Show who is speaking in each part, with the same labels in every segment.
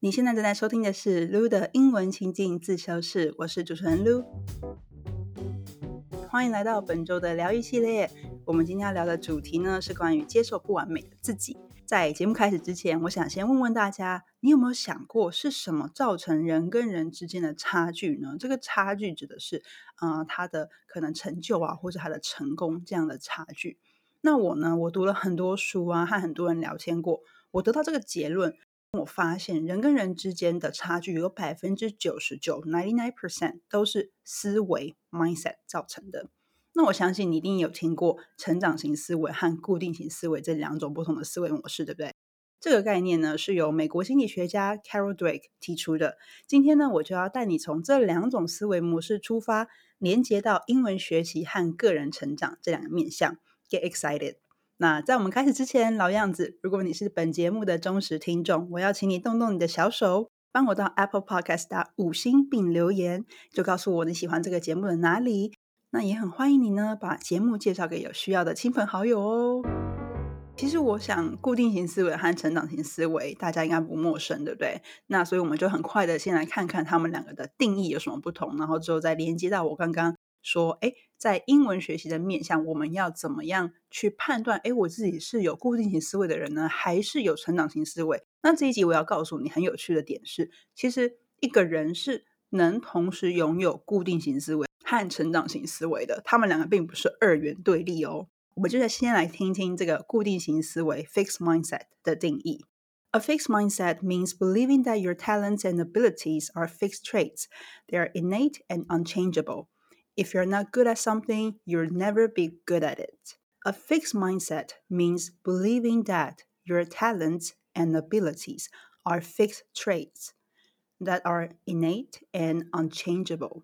Speaker 1: 你现在正在收听的是 Lu 的英文情境自修室，我是主持人 Lu。欢迎来到本周的疗愈系列。我们今天要聊的主题呢，是关于接受不完美的自己。在节目开始之前，我想先问问大家，你有没有想过是什么造成人跟人之间的差距呢？这个差距指的是，呃，他的可能成就啊，或者他的成功这样的差距。那我呢，我读了很多书啊，和很多人聊天过，我得到这个结论。我发现人跟人之间的差距有百分之九十九 （ninety nine percent） 都是思维 （mindset） 造成的。那我相信你一定有听过成长型思维和固定型思维这两种不同的思维模式，对不对？这个概念呢是由美国心理学家 Carol Dweck 提出的。今天呢，我就要带你从这两种思维模式出发，连接到英文学习和个人成长这两个面向。Get excited！那在我们开始之前，老样子，如果你是本节目的忠实听众，我要请你动动你的小手，帮我到 Apple Podcast 打五星并留言，就告诉我你喜欢这个节目的哪里。那也很欢迎你呢，把节目介绍给有需要的亲朋好友哦。其实我想，固定型思维和成长型思维，大家应该不陌生，对不对？那所以我们就很快的先来看看他们两个的定义有什么不同，然后之后再连接到我刚刚。说，哎，在英文学习的面向，我们要怎么样去判断？哎，我自己是有固定型思维的人呢，还是有成长型思维？那这一集我要告诉你很有趣的点是，其实一个人是能同时拥有固定型思维和成长型思维的，他们两个并不是二元对立哦。我们就在先来听听这个固定型思维 （fixed mindset） 的定义。A fixed mindset means believing that your talents and abilities are fixed traits; they are innate and unchangeable. If you're not good at something, you'll never be good at it. A fixed mindset means believing that your talents and abilities are fixed traits that are innate and unchangeable.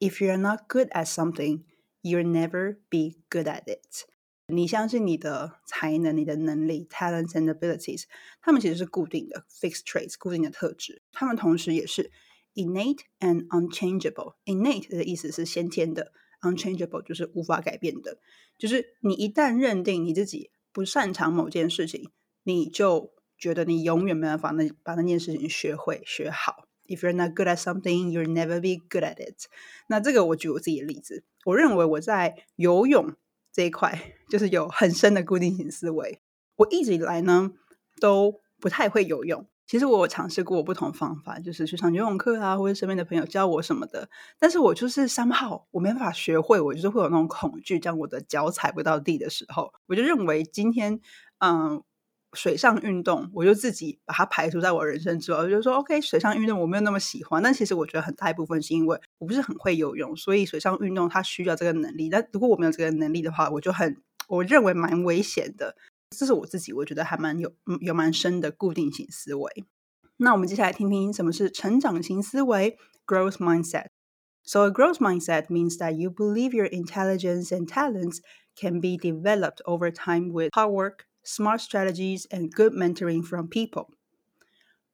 Speaker 1: If you're not good at something, you'll never be good at it. 你相信你的才能、你的能力 （talents and abilities），它们其实是固定的 （fixed traits），固定的特质。它们同时也是 innate and unchangeable. Innate 的意思是先天的，unchangeable 就是无法改变的。就是你一旦认定你自己不擅长某件事情，你就觉得你永远没办法那把那件事情学会学好。If you're not good at something, you'll never be good at it. 那这个我举我自己的例子，我认为我在游泳这一块就是有很深的固定型思维。我一直以来呢都不太会游泳。其实我尝试过不同方法，就是去上游泳课啊，或者身边的朋友教我什么的。但是我就是三号，我没办法学会，我就是会有那种恐惧，当我的脚踩不到地的时候，我就认为今天，嗯，水上运动，我就自己把它排除在我人生之外。我就说，OK，水上运动我没有那么喜欢，但其实我觉得很大一部分是因为我不是很会游泳，所以水上运动它需要这个能力。但如果我没有这个能力的话，我就很，我认为蛮危险的。这是我自己，我觉得还蛮有有蛮深的固定型思维。那我们接下来听听什么是成长型思维 （growth mindset）。So a growth mindset means that you believe your intelligence and talents can be developed over time with hard work, smart strategies, and good mentoring from people.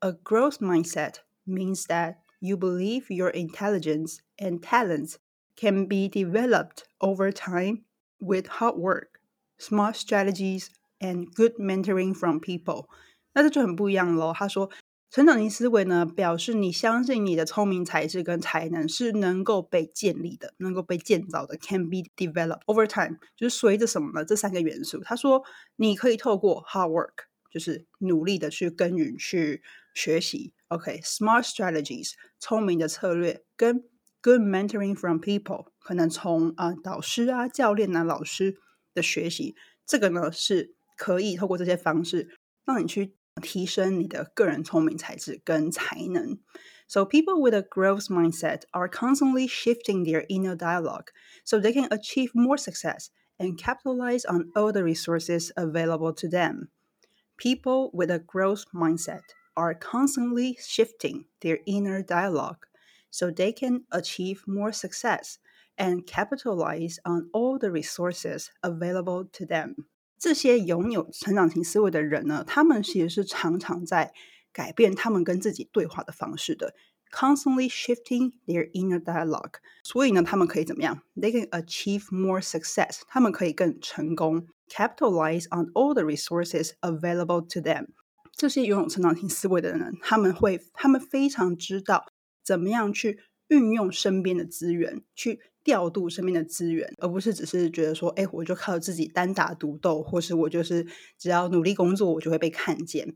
Speaker 1: A growth mindset means that you believe your intelligence and talents can be developed over time with hard work, smart strategies, and good mentoring from people。那这就很不一样喽。他说，成长型思维呢，表示你相信你的聪明才智跟才能是能够被建立的，能够被建造的，can be developed over time，就是随着什么呢？这三个元素。他说，你可以透过 hard work，就是努力的去耕耘、去学习。OK，smart strategies，聪明的策略，跟 good mentoring from people，可能从啊导师啊、教练啊、老师的学习，这个呢是。可以透过这些方式让你去提升你的个人聪明才智跟才能。So people with a growth mindset are constantly shifting their inner dialogue so they can achieve more success and capitalize on all the resources available to them. People with a growth mindset are constantly shifting their inner dialogue so they can achieve more success and capitalize on all the resources available to them. 这些拥有成长型思维的人呢，他们其实是常常在改变他们跟自己对话的方式的，constantly shifting their inner dialogue。所以呢，他们可以怎么样？They can achieve more success。他们可以更成功，capitalize on all the resources available to them。这些拥有成长型思维的人，他们会，他们非常知道怎么样去运用身边的资源，去调度身边的资源，而不是只是觉得说，哎，我就靠自己单打独斗，或是我就是只要努力工作，我就会被看见。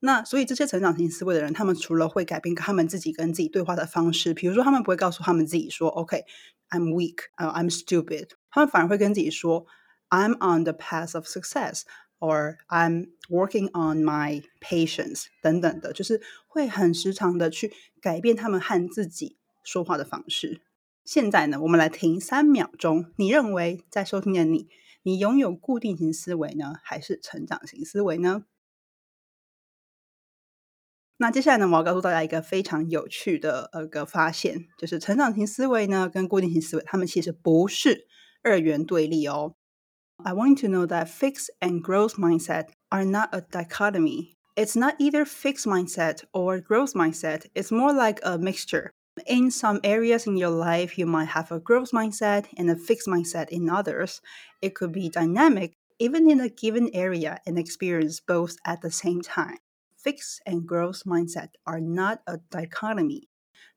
Speaker 1: 那所以这些成长型思维的人，他们除了会改变他们自己跟自己对话的方式，比如说他们不会告诉他们自己说，OK，I'm weak，呃，I'm stupid，他们反而会跟自己说，I'm on the path of success，or I'm working on my patience，等等的，就是会很时常的去改变他们和自己说话的方式。现在呢，我们来停三秒钟，你认为在收听的你，你拥有固定型思维呢，还是成长型思维呢？那接下来呢，我要告诉大家一个非常有趣的呃个发现，就是成长型思维呢跟固定型思维，他们其实不是二元对立哦。I want to know that fixed and growth mindset are not a dichotomy. It's not either fixed mindset or growth mindset. It's more like a mixture. In some areas in your life, you might have a growth mindset and a fixed mindset in others. It could be dynamic, even in a given area, and experience both at the same time. Fixed and growth mindset are not a dichotomy.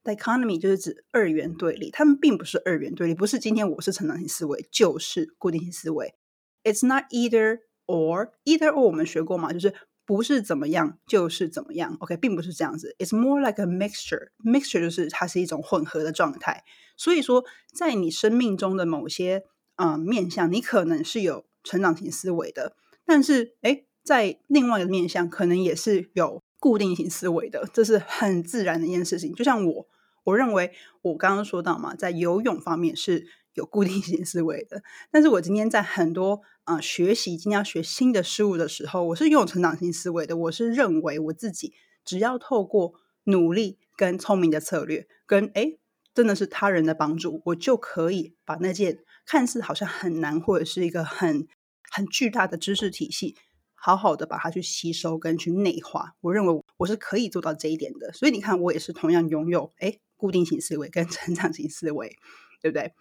Speaker 1: Dichotomy 就是指二元对立，他们并不是二元对立，不是今天我是成长型思维就是固定型思维。It's not either or. Either or 我们学过嘛，就是 不是怎么样就是怎么样。OK，并不是这样子。It's more like a mixture. Mixture 就是它是一种混合的状态。所以说，在你生命中的某些嗯面向，你可能是有成长型思维的，但是哎。在另外一个面向，可能也是有固定型思维的，这是很自然的一件事情。就像我，我认为我刚刚说到嘛，在游泳方面是有固定型思维的，但是我今天在很多啊学习，今天要学新的事物的时候，我是拥有成长型思维的。我是认为我自己只要透过努力跟聪明的策略，跟哎真的是他人的帮助，我就可以把那件看似好像很难或者是一个很很巨大的知识体系。好好的把它去吸收跟去内化，我认为我是可以做到这一点的。所以你看，我也是同样拥有哎固定型思维跟成长型思维，对不对？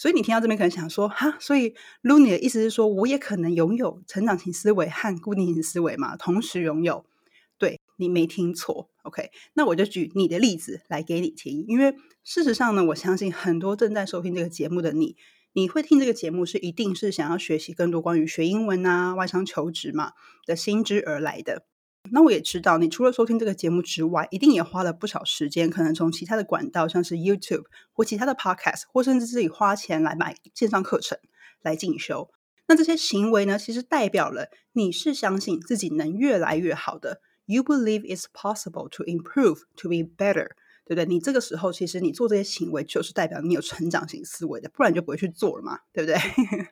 Speaker 1: 所以你听到这边可能想说哈，所以 Luni 的意思是说，我也可能拥有成长型思维和固定型思维嘛，同时拥有。对你没听错，OK？那我就举你的例子来给你听，因为事实上呢，我相信很多正在收听这个节目的你。你会听这个节目，是一定是想要学习更多关于学英文啊、外商求职嘛的心知而来的。那我也知道，你除了收听这个节目之外，一定也花了不少时间，可能从其他的管道，像是 YouTube 或其他的 Podcast，或甚至自己花钱来买线上课程来进修。那这些行为呢，其实代表了你是相信自己能越来越好的。You believe it's possible to improve, to be better. 对不对？你这个时候其实你做这些行为，就是代表你有成长型思维的，不然就不会去做了嘛，对不对？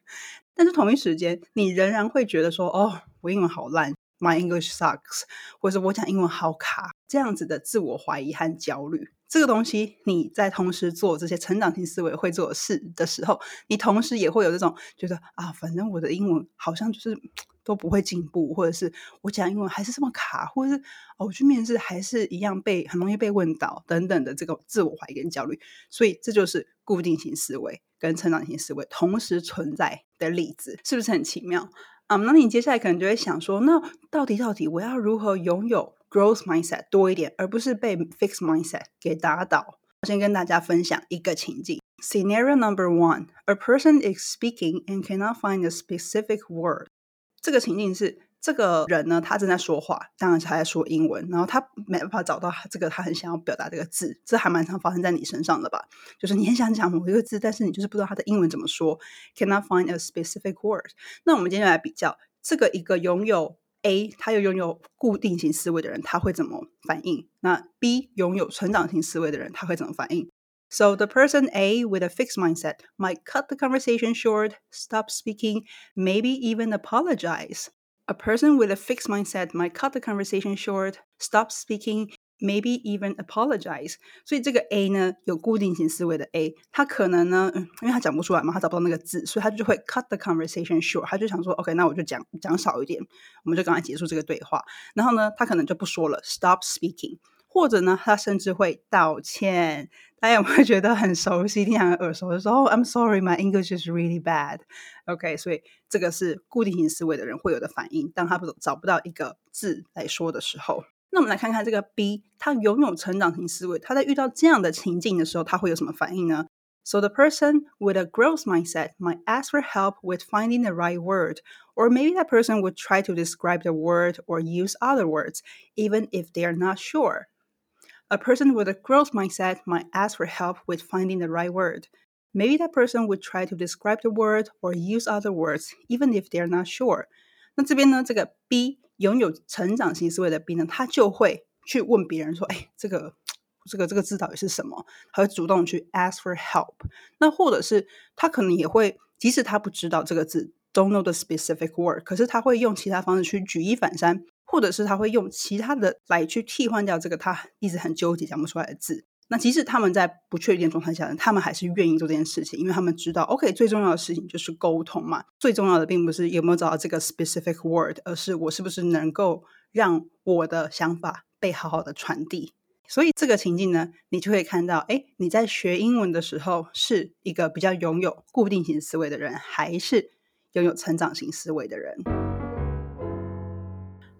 Speaker 1: 但是同一时间，你仍然会觉得说，哦，我英文好烂，My English sucks，或者我讲英文好卡，这样子的自我怀疑和焦虑。这个东西，你在同时做这些成长型思维会做的事的时候，你同时也会有这种觉得啊，反正我的英文好像就是。都不会进步，或者是我讲英文还是这么卡，或者是，我去面试还是一样被很容易被问到等等的这个自我怀疑跟焦虑，所以这就是固定型思维跟成长型思维同时存在的例子，是不是很奇妙啊？那你接下来可能就会想说，那到底到底我要如何拥有 growth mindset 多一点，而不是被 fixed mindset 给打倒？我先跟大家分享一个情境：Scenario number one: A person is speaking and cannot find a specific word. 这个情境是这个人呢，他正在说话，当然是他在说英文，然后他没办法找到这个他很想要表达这个字，这还蛮常发生在你身上的吧？就是你很想讲某一个字，但是你就是不知道他的英文怎么说，cannot find a specific word。那我们今天来比较这个一个拥有 A，他又拥有固定型思维的人，他会怎么反应？那 B 拥有成长型思维的人，他会怎么反应？So the person A with a fixed mindset might cut the conversation short, stop speaking, maybe even apologize. A person with a fixed mindset might cut the conversation short, stop speaking, maybe even apologize。所以这个 A 呢，有固定型思维的 A，他可能呢，因为他讲不出来嘛，他找不到那个字，所以他就会 cut the conversation short。他就想说，OK，那我就讲讲少一点，我们就赶快结束这个对话。然后呢，他可能就不说了，stop speaking。或者呢，他甚至会道歉。大家有没有觉得很熟悉、听起来很耳熟的时候？I'm sorry, my English is really bad. OK，所以这个是固定型思维的人会有的反应。当他不找不到一个字来说的时候，那我们来看看这个 B，他拥有成长型思维，他在遇到这样的情境的时候，他会有什么反应呢？So the person with a growth mindset might ask for help with finding the right word, or maybe that person would try to describe the word or use other words, even if they are not sure. A person with a growth mindset might ask for help with finding the right word. Maybe that person would try to describe the word or use other words, even if they are not sure. 那这边呢，这个 B 拥有成长型思维的 B 呢，他就会去问别人说：“哎，这个这个这个字到底是什么？”他会主动去 ask for help。那或者是他可能也会，即使他不知道这个字，don't know the specific word，可是他会用其他方式去举一反三。 或者是他会用其他的来去替换掉这个他一直很纠结讲不出来的字。那即使他们在不确定状态下，他们还是愿意做这件事情，因为他们知道，OK，最重要的事情就是沟通嘛。最重要的并不是有没有找到这个 specific word，而是我是不是能够让我的想法被好好的传递。所以这个情境呢，你就会看到，哎，你在学英文的时候是一个比较拥有固定型思维的人，还是拥有成长型思维的人？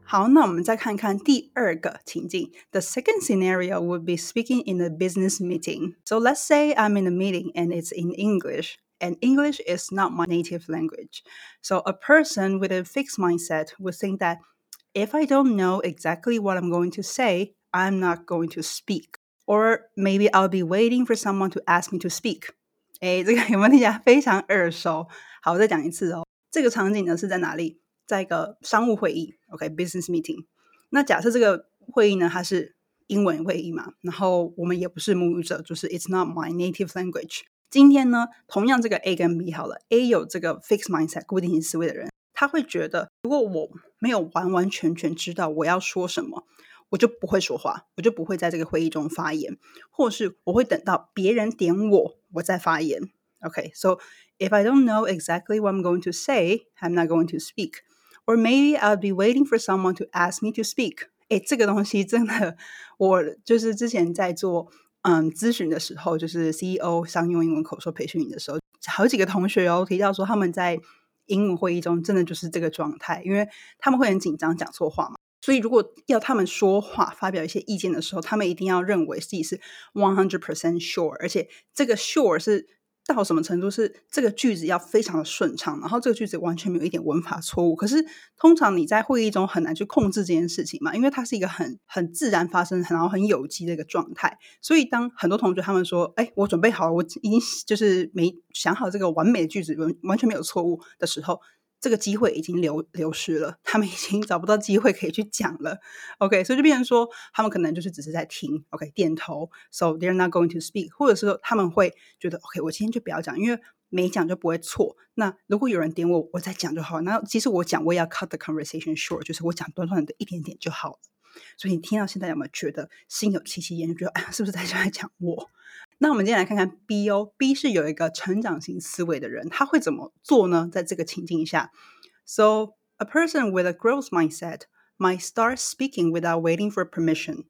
Speaker 1: 好，那我们再看看第二个情境。The second scenario would be speaking in a business meeting. So let's say I'm in a meeting and it's in English, and English is not my native language. So a person with a fixed mindset would think that if I don't know exactly what I'm going to say, I'm not going to speak. Or maybe I'll be waiting for someone to ask me to speak. 哎，这个有没有听起来非常耳熟？好，我再讲一次哦。这个场景呢是在哪里？ 在一个商务会议，OK，business meeting。那假设这个会议呢，它是英文会议嘛，然后我们也不是母语者，就是 It's not my native language。今天呢，同样这个 A 跟 B 好了，A 有这个 fixed mindset 固定型思维的人，他会觉得，如果我没有完完全全知道我要说什么，我就不会说话，我就不会在这个会议中发言，或是我会等到别人点我，我再发言。OK，so if I don't know exactly what I'm going to say, I'm not going to speak. Or maybe I'll be waiting for someone to ask me to speak。哎，这个东西真的，我就是之前在做嗯咨询的时候，就是 CEO 商用英文口说培训营的时候，好几个同学哦提到说他们在英文会议中真的就是这个状态，因为他们会很紧张讲错话嘛，所以如果要他们说话发表一些意见的时候，他们一定要认为自己是 one hundred percent sure，而且这个 sure 是。到什么程度是这个句子要非常的顺畅，然后这个句子完全没有一点文法错误。可是通常你在会议中很难去控制这件事情嘛，因为它是一个很很自然发生，然后很有机的一个状态。所以当很多同学他们说：“哎，我准备好了，我已经就是没想好这个完美的句子，完完全没有错误的时候。”这个机会已经流流失了，他们已经找不到机会可以去讲了。OK，所以就变成说，他们可能就是只是在听，OK，点头。So they're not going to speak，或者是说他们会觉得，OK，我今天就不要讲，因为没讲就不会错。那如果有人点我，我再讲就好。那其实我讲，我也要 cut the conversation short，就是我讲短短的一点点就好了。所以你听到现在有没有觉得心有戚戚焉？就觉得哎，是不是在 在讲我？那我们今天来看看 B 哦，B 是有一个成长型思维的人，他会怎么做呢？在这个情境下，So a person with a growth mindset might start speaking without waiting for permission.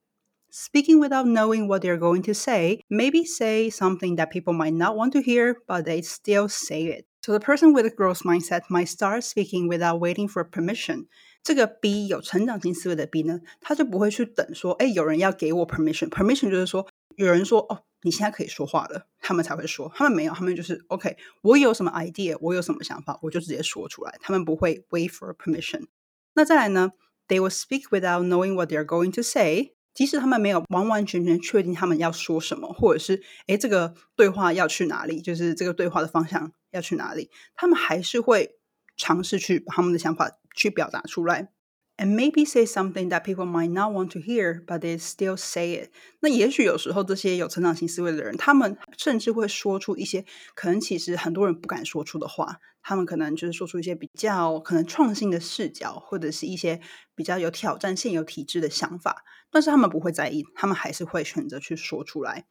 Speaker 1: Speaking without knowing what they're going to say, maybe say something that people might not want to hear, but they still say it. So the person with a growth mindset might start speaking without waiting for permission. 这个 B 有成长型思维的 B 呢，他就不会去等说，哎，有人要给我 permission。permission 就是说，有人说，哦， 你现在可以说话了，他们才会说。他们没有，他们就是 OK。我有什么 idea，我有什么想法，我就直接说出来。他们不会 wait for permission。那再来呢？They will speak without knowing what they are going to say。即使他们没有完完全全确定他们要说什么，或者是哎，这个对话要去哪里，就是这个对话的方向要去哪里，他们还是会尝试去把他们的想法去表达出来。And maybe say something that people might not want to hear, but they still say it。那也许有时候这些有成长型思维的人，他们甚至会说出一些可能其实很多人不敢说出的话。他们可能就是说出一些比较可能创新的视角，或者是一些比较有挑战现有体制的想法，但是他们不会在意，他们还是会选择去说出来。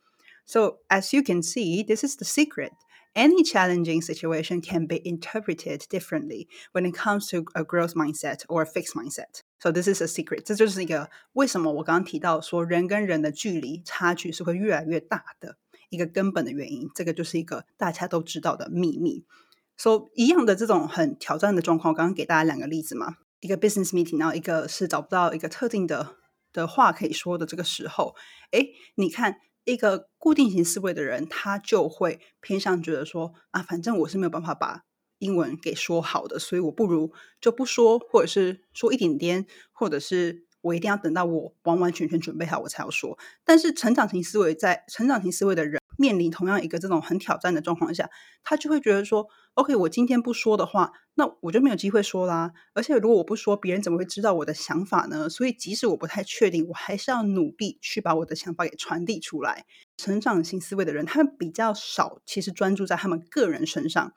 Speaker 1: So as you can see, this is the secret any challenging situation can be interpreted differently when it comes to a growth mindset or a fixed mindset. So this is a secret，这就是一个为什么我刚刚提到说人跟人的距离差距是会越来越大的一个根本的原因。这个就是一个大家都知道的秘密。So 一样的这种很挑战的状况，我刚刚给大家两个例子嘛，一个 business meeting，然后一个是找不到一个特定的的话可以说的这个时候，哎，你看 一个固定型思维的人，他就会偏向觉得说啊，反正我是没有办法把。英文给说好的，所以我不如就不说，或者是说一点点，或者是我一定要等到我完完全全准备好我才要说。但是成长型思维在成长型思维的人面临同样一个这种很挑战的状况下，他就会觉得说：“OK，我今天不说的话，那我就没有机会说啦。而且如果我不说，别人怎么会知道我的想法呢？所以即使我不太确定，我还是要努力去把我的想法给传递出来。”成长型思维的人，他们比较少，其实专注在他们个人身上。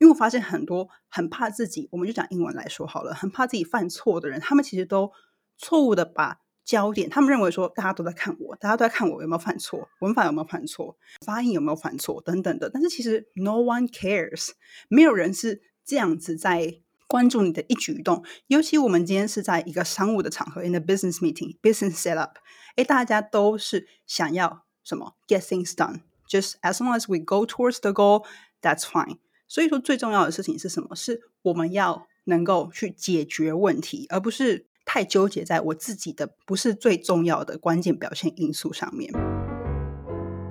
Speaker 1: 因为我发现很多很怕自己，我们就讲英文来说好了，很怕自己犯错的人，他们其实都错误的把焦点，他们认为说大家都在看我，大家都在看我有没有犯错，文法有没有犯错，发音有没有犯错等等的。但是其实 no one cares，没有人是这样子在关注你的一举一动。尤其我们今天是在一个商务的场合，in the business meeting，business set up，哎，大家都是想要什么 get things done，just as long as we go towards the goal，that's fine。所以说，最重要的事情是什么？是我们要能够去解决问题，而不是太纠结在我自己的不是最重要的关键表现因素上面。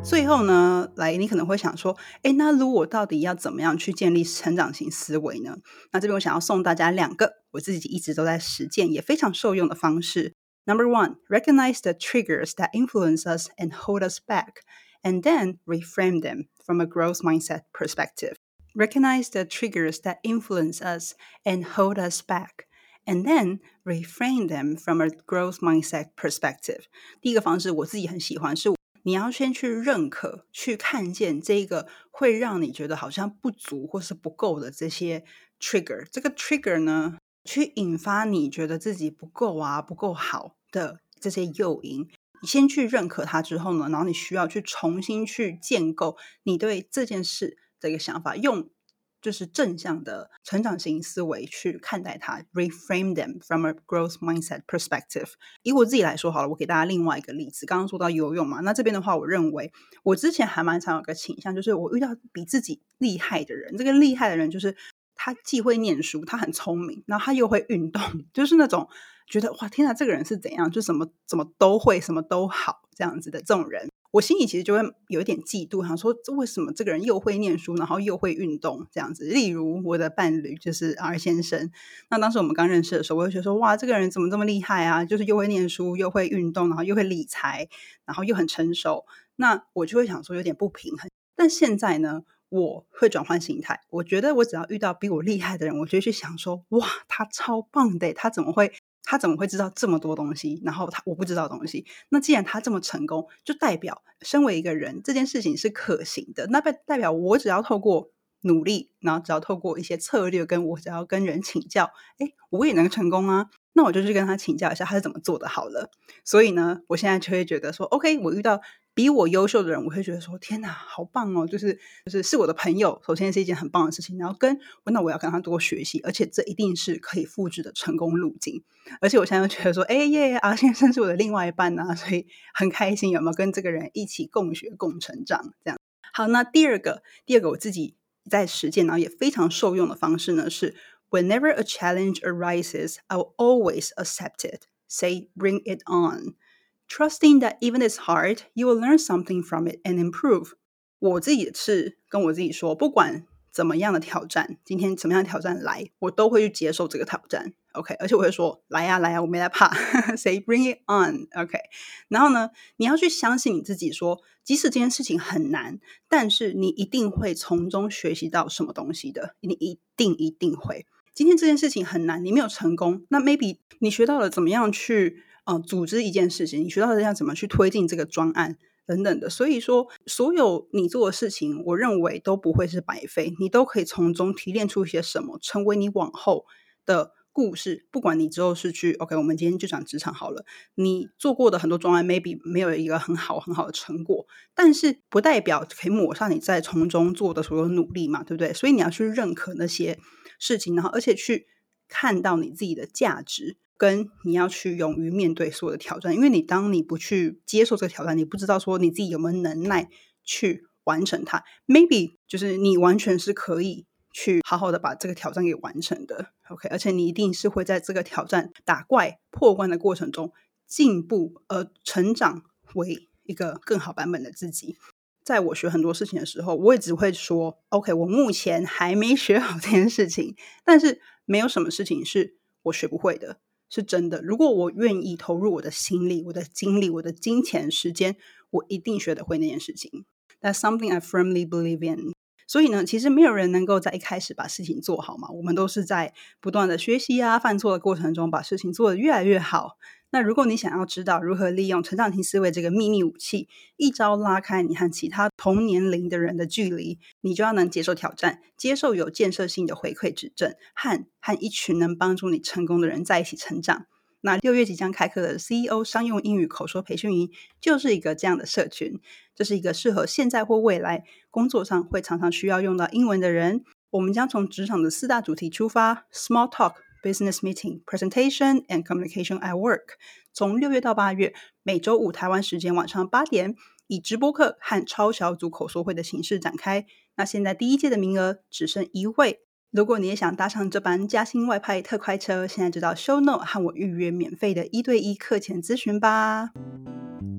Speaker 1: 最后呢，来，你可能会想说，哎，那如果到底要怎么样去建立成长型思维呢？那这边我想要送大家两个我自己一直都在实践也非常受用的方式。Number one, recognize the triggers that influence us and hold us back, and then reframe them from a growth mindset perspective. recognize the triggers that influence us and hold us back, and then reframe them from a growth mindset perspective. 第一个方式我自己很喜欢，是你要先去认可、去看见这个会让你觉得好像不足或是不够的这些 trigger。这个 trigger 呢，去引发你觉得自己不够啊、不够好的这些诱因。你先去认可它之后呢，然后你需要去重新去建构你对这件事的一个想法，用就是正向的成长型思维去看待它，reframe them from a growth mindset perspective。以我自己来说好了，我给大家另外一个例子。刚刚说到游泳嘛，那这边的话，我认为我之前还蛮常有个倾向，就是我遇到比自己厉害的人，这个厉害的人就是他既会念书，他很聪明，然后他又会运动，就是那种觉得哇天哪，这个人是怎样，就什么怎么都会，什么都好这样子的这种人。我心里其实就会有一点嫉妒，想说这为什么这个人又会念书，然后又会运动这样子。例如我的伴侣就是 R 先生，那当时我们刚认识的时候，我就觉得说哇，这个人怎么这么厉害啊？就是又会念书，又会运动，然后又会理财，然后又很成熟。那我就会想说有点不平衡。但现在呢，我会转换心态，我觉得我只要遇到比我厉害的人，我就去想说哇，他超棒的，他怎么会？他怎么会知道这么多东西？然后他我不知道东西。那既然他这么成功，就代表身为一个人，这件事情是可行的。那代代表我只要透过努力，然后只要透过一些策略，跟我只要跟人请教，哎，我也能成功啊。那我就去跟他请教一下，他是怎么做的好了。所以呢，我现在就会觉得说，OK，我遇到。比我优秀的人，我会觉得说：“天哪，好棒哦！”就是就是是我的朋友，首先是一件很棒的事情。然后跟那我要跟他多学习，而且这一定是可以复制的成功路径。而且我现在又觉得说：“哎耶，阿先生是我的另外一半呐，所以很开心，有没有跟这个人一起共学共成长？”这样好。那第二个，第二个我自己在实践，然后也非常受用的方式呢，是 Whenever a challenge arises, I will always accept it. Say, bring it on. Trusting that even it's hard, you will learn something from it and improve。我自己是跟我自己说，不管怎么样的挑战，今天怎么样的挑战来，我都会去接受这个挑战。OK，而且我会说来呀来呀，我没来怕。Say bring it on。OK，然后呢，你要去相信你自己，说即使这件事情很难，但是你一定会从中学习到什么东西的。你一定一定会。今天这件事情很难，你没有成功，那 maybe 你学到了怎么样去。嗯，组织一件事情，你学到的要怎么去推进这个专案等等的，所以说所有你做的事情，我认为都不会是白费，你都可以从中提炼出一些什么，成为你往后的故事。不管你之后是去 OK，我们今天就讲职场好了，你做过的很多专案，maybe 没有一个很好很好的成果，但是不代表可以抹杀你在从中做的所有努力嘛，对不对？所以你要去认可那些事情，然后而且去看到你自己的价值。跟你要去勇于面对所有的挑战。因为你当你不去接受这个挑战，你不知道说你自己有没有能耐去完成它。Maybe 就是你完全是可以去好好的把这个挑战给完成的。OK，而且你一定是会在这个挑战打怪破关的过程中进步，而成长为一个更好版本的自己。在我学很多事情的时候，我也只会说：“OK，我目前还没学好这件事情。”但是没有什么事情是我学不会的，是真的。如果我愿意投入我的心力、我的精力、我的金钱、时间，我一定学得会那件事情。That's something I firmly believe in。所以呢，其实没有人能够在一开始把事情做好嘛。我们都是在不断的学习啊、犯错的过程中，把事情做得越来越好。那如果你想要知道如何利用成长型思维这个秘密武器，一招拉开你和其他同年龄的人的距离，你就要能接受挑战，接受有建设性的回馈指正，和和一群能帮助你成功的人在一起成长。那六月即将开课的 CEO 商用英语口说培训营，就是一个这样的社群。这是一个适合现在或未来工作上会常常需要用到英文的人。我们将从职场的四大主题出发：Small Talk。Business meeting, presentation, and communication at work。从六月到八月，每周五台湾时间晚上八点，以直播课和超小组口说会的形式展开。那现在第一届的名额只剩一位，如果你也想搭上这班加薪外派特快车，现在就到 Show Note 和我预约免费的一对一课前咨询吧。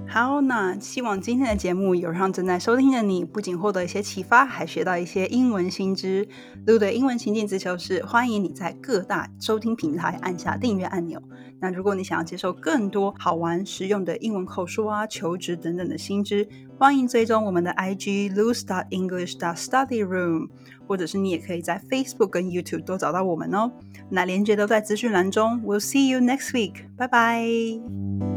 Speaker 1: 好，那希望今天的节目有让正在收听的你不仅获得一些启发，还学到一些英文新知。录的英文情境自修室，欢迎你在各大收听平台按下订阅按钮。那如果你想要接受更多好玩实用的英文口说啊、求职等等的新知，欢迎追踪我们的 IG Lose Dot English Dot Study Room，或者是你也可以在 Facebook 跟 YouTube 都找到我们哦。那链接都在资讯栏中。We'll see you next week，拜拜。